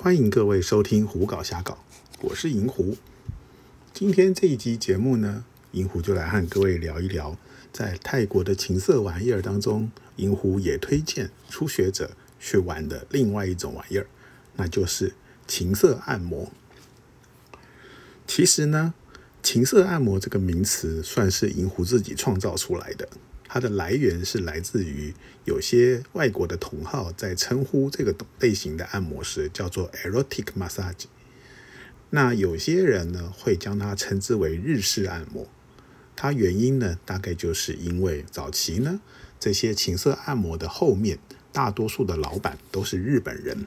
欢迎各位收听《胡搞瞎搞》，我是银狐。今天这一集节目呢，银狐就来和各位聊一聊，在泰国的情色玩意儿当中，银狐也推荐初学者去玩的另外一种玩意儿，那就是情色按摩。其实呢，情色按摩这个名词算是银狐自己创造出来的。它的来源是来自于有些外国的同好在称呼这个类型的按摩时叫做 erotic massage，那有些人呢会将它称之为日式按摩。它原因呢大概就是因为早期呢这些情色按摩的后面大多数的老板都是日本人。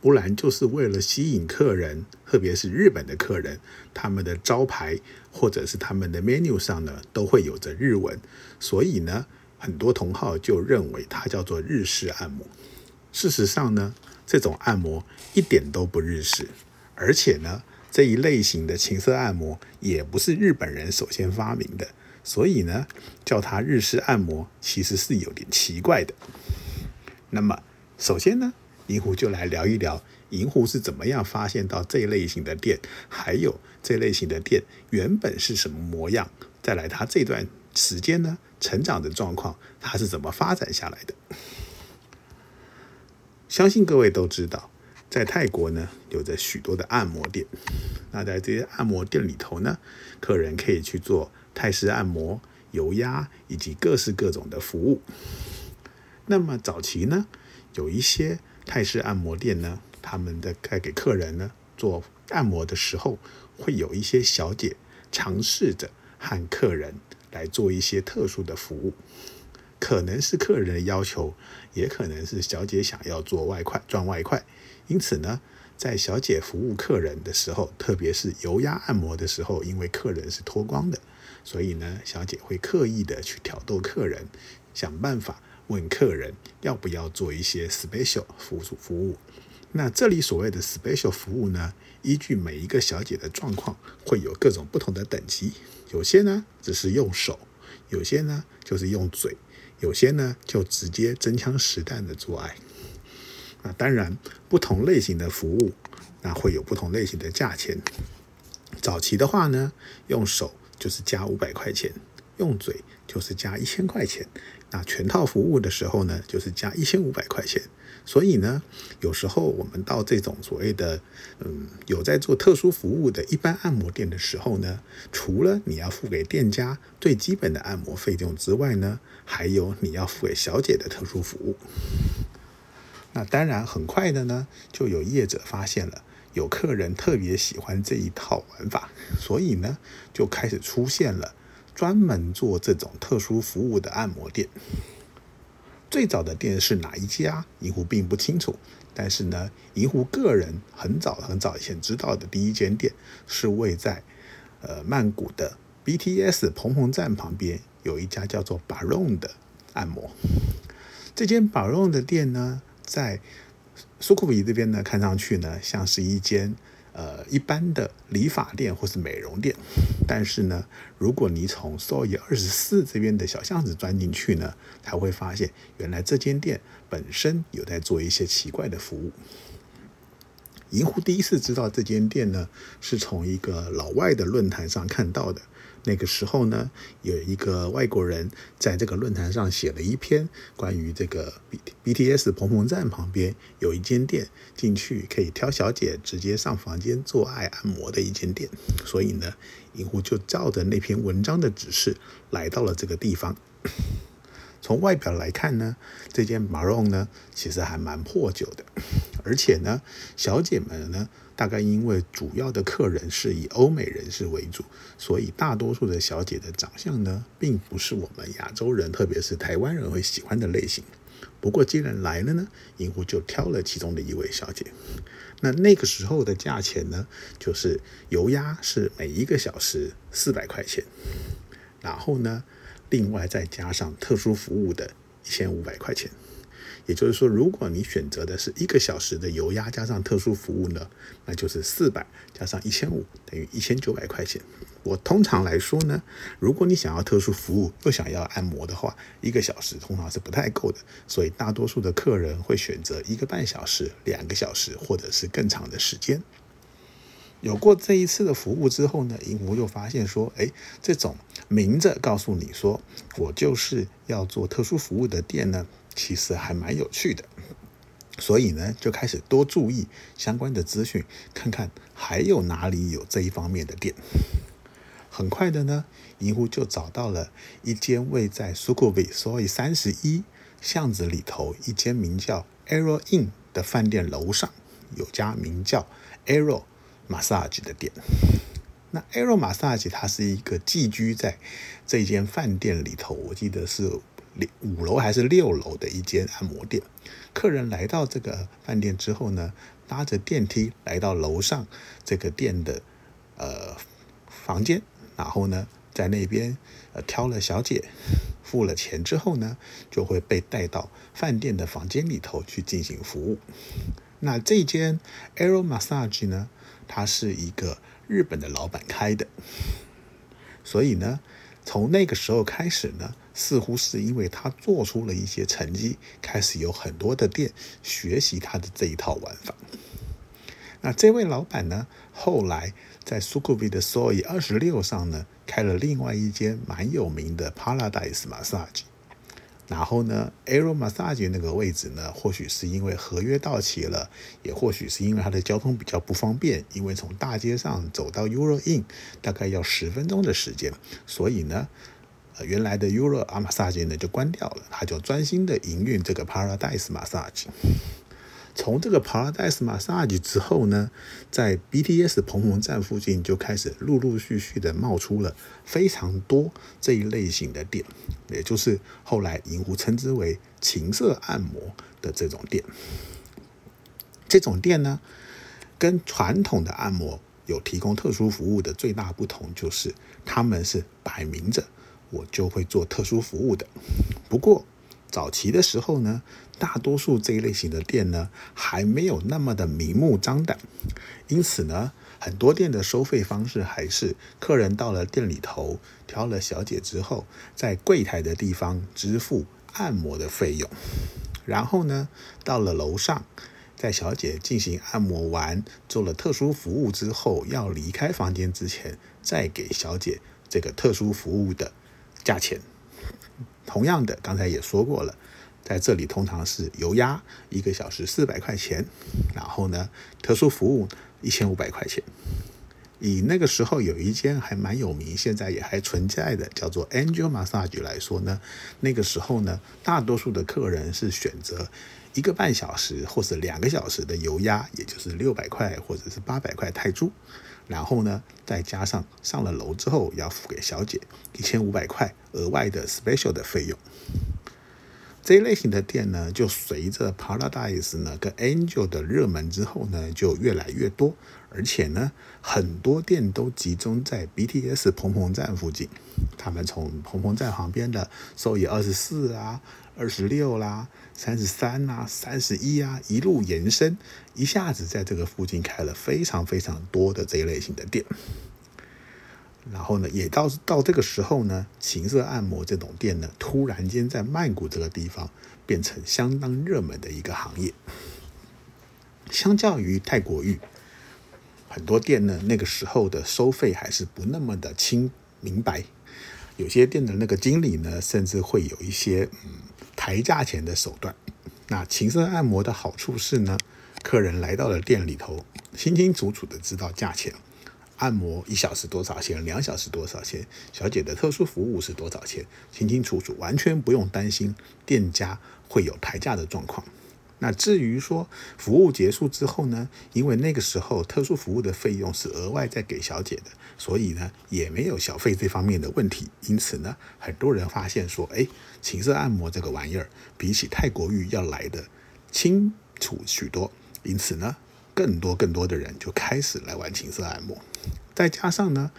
不然就是为了吸引客人，特别是日本的客人，他们的招牌或者是他们的 menu 上呢，都会有着日文，所以呢，很多同好就认为它叫做日式按摩。事实上呢，这种按摩一点都不日式，而且呢，这一类型的情色按摩也不是日本人首先发明的，所以呢，叫它日式按摩其实是有点奇怪的。那么，首先呢。银狐就来聊一聊，银狐是怎么样发现到这类型的店，还有这类型的店原本是什么模样，再来它这段时间呢成长的状况，它是怎么发展下来的？相信各位都知道，在泰国呢有着许多的按摩店，那在这些按摩店里头呢，客人可以去做泰式按摩、油压以及各式各种的服务。那么早期呢，有一些。泰式按摩店呢，他们的在给客人呢做按摩的时候，会有一些小姐尝试着和客人来做一些特殊的服务，可能是客人的要求，也可能是小姐想要做外快赚外快。因此呢，在小姐服务客人的时候，特别是油压按摩的时候，因为客人是脱光的，所以呢，小姐会刻意的去挑逗客人，想办法。问客人要不要做一些 special 服务服务？那这里所谓的 special 服务呢，依据每一个小姐的状况，会有各种不同的等级。有些呢只是用手，有些呢就是用嘴，有些呢就直接真枪实弹的做爱。那当然，不同类型的服务，那会有不同类型的价钱。早期的话呢，用手就是加五百块钱，用嘴就是加一千块钱。那全套服务的时候呢，就是加一千五百块钱。所以呢，有时候我们到这种所谓的嗯有在做特殊服务的一般按摩店的时候呢，除了你要付给店家最基本的按摩费用之外呢，还有你要付给小姐的特殊服务。那当然，很快的呢，就有业者发现了有客人特别喜欢这一套玩法，所以呢，就开始出现了。专门做这种特殊服务的按摩店，最早的店是哪一家？银狐并不清楚。但是呢，银狐个人很早很早以前知道的第一间店是位在呃曼谷的 BTS 蓬蓬站旁边有一家叫做 Baron 的按摩。这间 Baron 的店呢，在苏库比这边呢，看上去呢像是一间。呃，一般的理发店或是美容店，但是呢，如果你从 s o y 二十四这边的小巷子钻进去呢，才会发现原来这间店本身有在做一些奇怪的服务。银狐第一次知道这间店呢，是从一个老外的论坛上看到的。那个时候呢，有一个外国人在这个论坛上写了一篇关于这个 B B T S 蓬蓬站旁边有一间店，进去可以挑小姐直接上房间做爱按摩的一间店。所以呢，银狐就照着那篇文章的指示来到了这个地方。从外表来看呢，这间 Maroon 呢其实还蛮破旧的，而且呢，小姐们呢大概因为主要的客人是以欧美人士为主，所以大多数的小姐的长相呢，并不是我们亚洲人，特别是台湾人会喜欢的类型。不过既然来了呢，银狐就挑了其中的一位小姐。那那个时候的价钱呢，就是油压是每一个小时四百块钱，然后呢。另外再加上特殊服务的一千五百块钱，也就是说，如果你选择的是一个小时的油压加上特殊服务呢，那就是四百加上一千五等于一千九百块钱。我通常来说呢，如果你想要特殊服务又想要按摩的话，一个小时通常是不太够的，所以大多数的客人会选择一个半小时、两个小时或者是更长的时间。有过这一次的服务之后呢，银狐就发现说，哎，这种明着告诉你说我就是要做特殊服务的店呢，其实还蛮有趣的。所以呢，就开始多注意相关的资讯，看看还有哪里有这一方面的店。很快的呢，银狐就找到了一间位在苏库比所以三十一巷子里头一间名叫 Arrow Inn 的饭店楼上有家名叫 Arrow。Massage 的店，那 Arrow Massage 它是一个寄居在这间饭店里头，我记得是五楼还是六楼的一间按摩店。客人来到这个饭店之后呢，搭着电梯来到楼上这个店的呃房间，然后呢在那边呃挑了小姐，付了钱之后呢，就会被带到饭店的房间里头去进行服务。那这间 Arrow Massage 呢？他是一个日本的老板开的，所以呢，从那个时候开始呢，似乎是因为他做出了一些成绩，开始有很多的店学习他的这一套玩法。那这位老板呢，后来在苏库比的 Soy 二十六上呢，开了另外一间蛮有名的 Paradise Massage。然后呢，Aero Massage 那个位置呢，或许是因为合约到期了，也或许是因为它的交通比较不方便，因为从大街上走到 Euro Inn 大概要十分钟的时间，所以呢，原来的 Euro Massage 呢就关掉了，他就专心的营运这个 Paradise Massage。从这个 Paradise Massage 之后呢，在 BTS 蓬蓬站附近就开始陆陆续续的冒出了非常多这一类型的店，也就是后来银狐称之为情色按摩的这种店。这种店呢，跟传统的按摩有提供特殊服务的最大不同就是，他们是摆明着我就会做特殊服务的。不过早期的时候呢。大多数这一类型的店呢，还没有那么的明目张胆，因此呢，很多店的收费方式还是客人到了店里头挑了小姐之后，在柜台的地方支付按摩的费用，然后呢，到了楼上，在小姐进行按摩完做了特殊服务之后，要离开房间之前，再给小姐这个特殊服务的价钱。同样的，刚才也说过了。在这里通常是油压一个小时四百块钱，然后呢，特殊服务一千五百块钱。以那个时候有一间还蛮有名，现在也还存在的，叫做 Angel Massage 来说呢，那个时候呢，大多数的客人是选择一个半小时或者两个小时的油压，也就是六百块或者是八百块泰铢，然后呢，再加上上了楼之后要付给小姐一千五百块额外的 special 的费用。这一类型的店呢，就随着 Paradise 呢跟 Angel 的热门之后呢，就越来越多，而且呢，很多店都集中在 BTS 蓬蓬站附近。他们从蓬蓬站旁边的收益二十四啊、二十六啦、三十三啊、三十一啊，一路延伸，一下子在这个附近开了非常非常多的这一类型的店。然后呢，也到到这个时候呢，情色按摩这种店呢，突然间在曼谷这个地方变成相当热门的一个行业。相较于泰国浴，很多店呢那个时候的收费还是不那么的清明白，有些店的那个经理呢，甚至会有一些嗯抬价钱的手段。那情色按摩的好处是呢，客人来到了店里头，清清楚楚的知道价钱。按摩一小时多少钱？两小时多少钱？小姐的特殊服务是多少钱？清清楚楚，完全不用担心店家会有抬价的状况。那至于说服务结束之后呢？因为那个时候特殊服务的费用是额外再给小姐的，所以呢也没有小费这方面的问题。因此呢，很多人发现说，哎，情色按摩这个玩意儿比起泰国浴要来的清楚许多。因此呢。更多更多的人就开始来玩情色按摩，再加上呢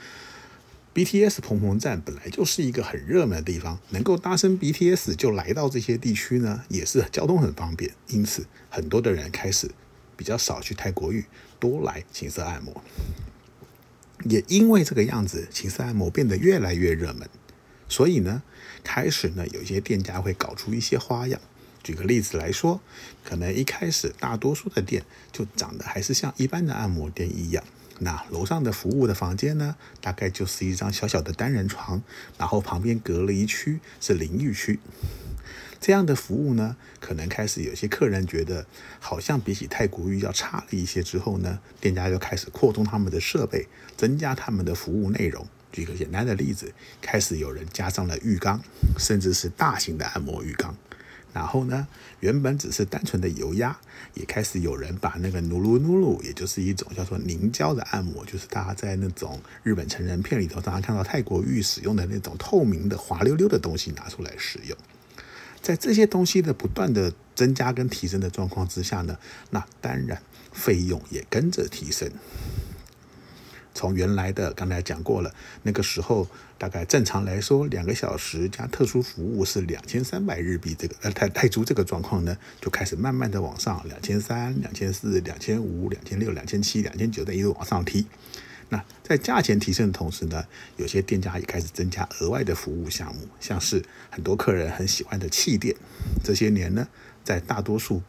BTS 蓬蓬站本来就是一个很热门的地方，能够搭乘 BTS 就来到这些地区呢，也是交通很方便。因此，很多的人开始比较少去泰国浴，多来情色按摩。也因为这个样子，情色按摩变得越来越热门，所以呢，开始呢，有一些店家会搞出一些花样。举个例子来说，可能一开始大多数的店就长得还是像一般的按摩店一样。那楼上的服务的房间呢，大概就是一张小小的单人床，然后旁边隔了一区是淋浴区。这样的服务呢，可能开始有些客人觉得好像比起泰国浴要差了一些。之后呢，店家就开始扩充他们的设备，增加他们的服务内容。举个简单的例子，开始有人加上了浴缸，甚至是大型的按摩浴缸。然后呢，原本只是单纯的油压，也开始有人把那个努噜努噜，也就是一种叫做凝胶的按摩，就是大家在那种日本成人片里头，常常看到泰国浴使用的那种透明的滑溜溜的东西拿出来使用。在这些东西的不断的增加跟提升的状况之下呢，那当然费用也跟着提升。从原来的刚才讲过了，那个时候大概正常来说，两个小时加特殊服务是两千三百日币，这个呃泰泰铢这个状况呢，就开始慢慢的往上，两千三、两千四、两千五、两千六、两千七、两千九的一路往上提。那在价钱提升的同时呢，有些店家也开始增加额外的服务项目，像是很多客人很喜欢的气垫。这些年呢，在大多数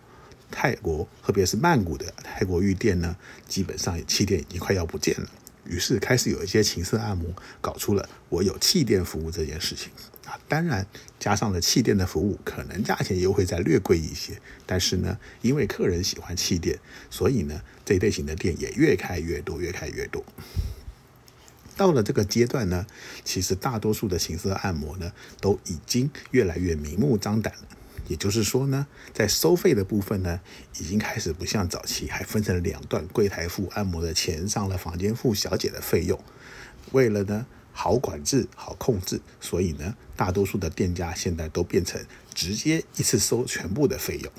泰国，特别是曼谷的泰国浴店呢，基本上气垫已经快要不见了。于是开始有一些情色按摩搞出了我有气垫服务这件事情啊，当然加上了气垫的服务，可能价钱又会再略贵一些。但是呢，因为客人喜欢气垫，所以呢这一类型的店也越开越多，越开越多。到了这个阶段呢，其实大多数的情色按摩呢都已经越来越明目张胆了。也就是说呢，在收费的部分呢，已经开始不像早期还分成两段，柜台付按摩的钱，上了房间付小姐的费用。为了呢好管制、好控制，所以呢，大多数的店家现在都变成直接一次收全部的费用。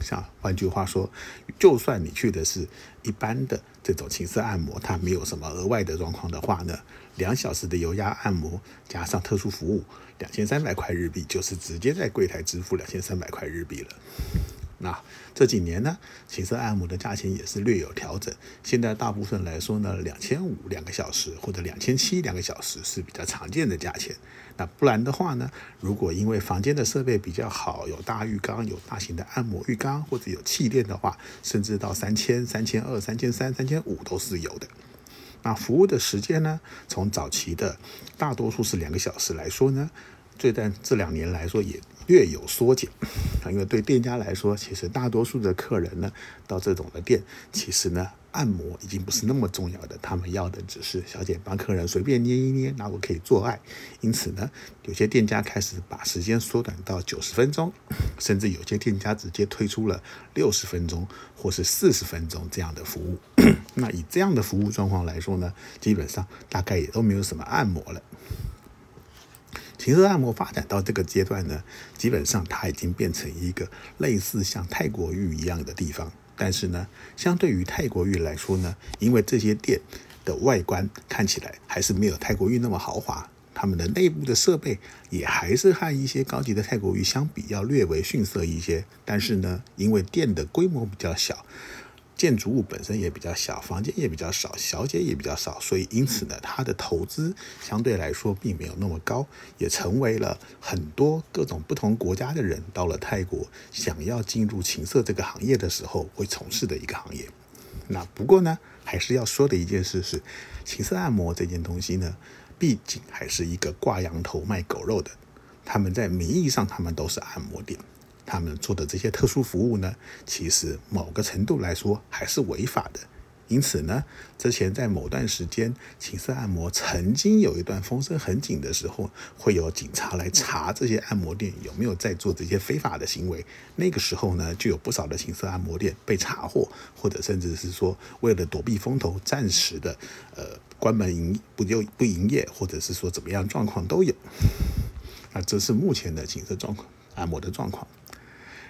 像换句话说，就算你去的是一般的这种情色按摩，它没有什么额外的状况的话呢，两小时的油压按摩加上特殊服务。两千三百块日币就是直接在柜台支付两千三百块日币了。那这几年呢，情色按摩的价钱也是略有调整。现在大部分来说呢，两千五两个小时或者两千七两个小时是比较常见的价钱。那不然的话呢，如果因为房间的设备比较好，有大浴缸、有大型的按摩浴缸或者有气垫的话，甚至到三千、三千二、三千三、三千五都是有的。那服务的时间呢？从早期的大多数是两个小时来说呢，这段这两年来说也略有缩减。啊因为对店家来说，其实大多数的客人呢，到这种的店，其实呢。按摩已经不是那么重要的，他们要的只是小姐帮客人随便捏一捏，那我可以做爱。因此呢，有些店家开始把时间缩短到九十分钟，甚至有些店家直接推出了六十分钟或是四十分钟这样的服务。那以这样的服务状况来说呢，基本上大概也都没有什么按摩了。情色按摩发展到这个阶段呢，基本上它已经变成一个类似像泰国浴一样的地方。但是呢，相对于泰国浴来说呢，因为这些店的外观看起来还是没有泰国浴那么豪华，他们的内部的设备也还是和一些高级的泰国浴相比要略微逊色一些。但是呢，因为店的规模比较小。建筑物本身也比较小，房间也比较少，小姐也比较少，所以因此呢，它的投资相对来说并没有那么高，也成为了很多各种不同国家的人到了泰国想要进入情色这个行业的时候会从事的一个行业。那不过呢，还是要说的一件事是，情色按摩这件东西呢，毕竟还是一个挂羊头卖狗肉的，他们在名义上他们都是按摩店。他们做的这些特殊服务呢，其实某个程度来说还是违法的。因此呢，之前在某段时间，情色按摩曾经有一段风声很紧的时候，会有警察来查这些按摩店有没有在做这些非法的行为。那个时候呢，就有不少的情色按摩店被查获，或者甚至是说为了躲避风头，暂时的呃关门营不就不营业，或者是说怎么样状况都有。那这是目前的情色状况按摩的状况。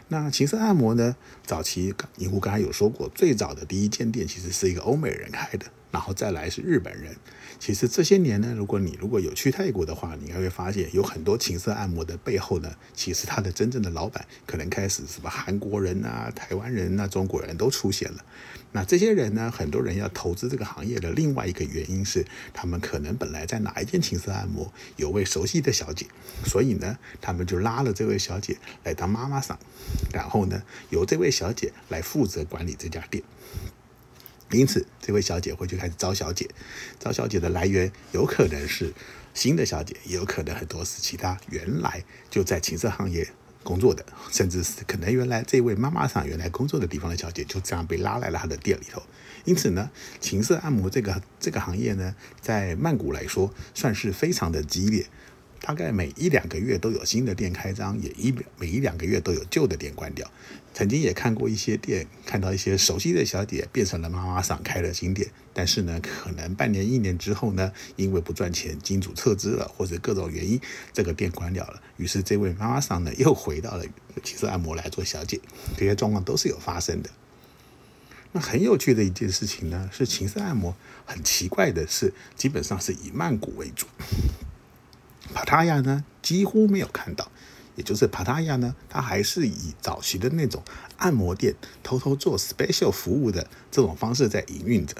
那情色按摩呢？早期银狐刚才有说过，最早的第一间店其实是一个欧美人开的。然后再来是日本人。其实这些年呢，如果你如果有去泰国的话，你还会发现有很多情色按摩的背后呢，其实它的真正的老板可能开始什么韩国人啊、台湾人啊、中国人都出现了。那这些人呢，很多人要投资这个行业的另外一个原因是，他们可能本来在哪一间情色按摩有位熟悉的小姐，所以呢，他们就拉了这位小姐来当妈妈桑，然后呢，由这位小姐来负责管理这家店。因此，这位小姐会去开始招小姐，招小姐的来源有可能是新的小姐，也有可能很多是其他原来就在情色行业工作的，甚至是可能原来这位妈妈桑原来工作的地方的小姐，就这样被拉来了她的店里头。因此呢，情色按摩这个这个行业呢，在曼谷来说算是非常的激烈。大概每一两个月都有新的店开张，也一每一两个月都有旧的店关掉。曾经也看过一些店，看到一些熟悉的小姐变成了妈妈桑开了新店，但是呢，可能半年一年之后呢，因为不赚钱，金主撤资了，或者各种原因，这个店关掉了。于是这位妈妈桑呢，又回到了情色按摩来做小姐。这些状况都是有发生的。那很有趣的一件事情呢，是情色按摩很奇怪的是，基本上是以曼谷为主。帕塔亚呢几乎没有看到，也就是帕塔亚呢，它还是以早期的那种按摩店偷偷做 special 服务的这种方式在营运着。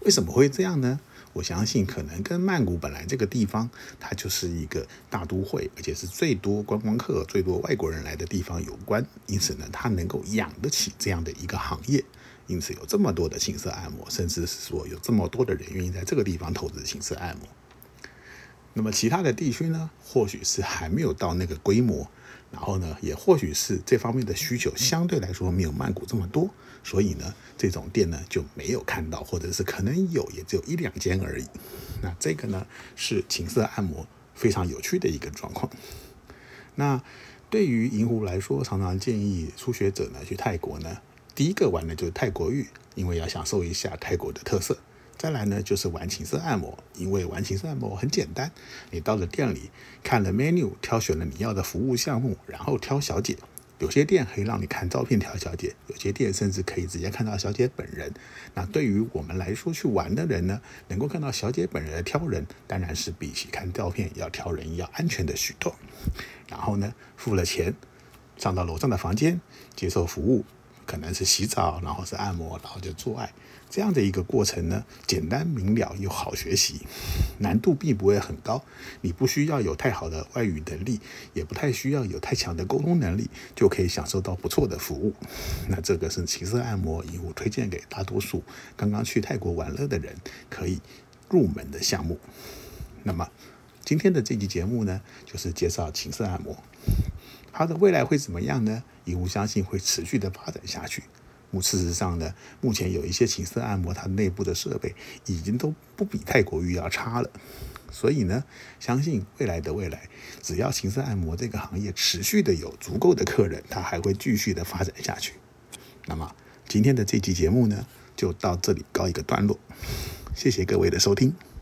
为什么会这样呢？我相信可能跟曼谷本来这个地方它就是一个大都会，而且是最多观光客、最多外国人来的地方有关。因此呢，它能够养得起这样的一个行业，因此有这么多的情色按摩，甚至是说有这么多的人愿意在这个地方投资情色按摩。那么其他的地区呢，或许是还没有到那个规模，然后呢，也或许是这方面的需求相对来说没有曼谷这么多，所以呢，这种店呢就没有看到，或者是可能有，也只有一两间而已。那这个呢是情色按摩非常有趣的一个状况。那对于银狐来说，常常建议初学者呢去泰国呢，第一个玩的就是泰国浴，因为要享受一下泰国的特色。再来呢，就是玩情色按摩，因为玩情色按摩很简单，你到了店里看了 menu，挑选了你要的服务项目，然后挑小姐。有些店可以让你看照片挑小姐，有些店甚至可以直接看到小姐本人。那对于我们来说去玩的人呢，能够看到小姐本人的挑人，当然是比起看照片要挑人要安全的许多。然后呢，付了钱，上到楼上的房间接受服务，可能是洗澡，然后是按摩，然后就做爱。这样的一个过程呢，简单明了又好学习，难度并不会很高。你不需要有太好的外语能力，也不太需要有太强的沟通能力，就可以享受到不错的服务。那这个是情色按摩，以我推荐给大多数刚刚去泰国玩乐的人可以入门的项目。那么今天的这期节目呢，就是介绍情色按摩，它的未来会怎么样呢？我相信会持续的发展下去。事实上呢，目前有一些情色按摩，它内部的设备已经都不比泰国浴要差了。所以呢，相信未来的未来，只要情色按摩这个行业持续的有足够的客人，它还会继续的发展下去。那么今天的这期节目呢，就到这里告一个段落。谢谢各位的收听。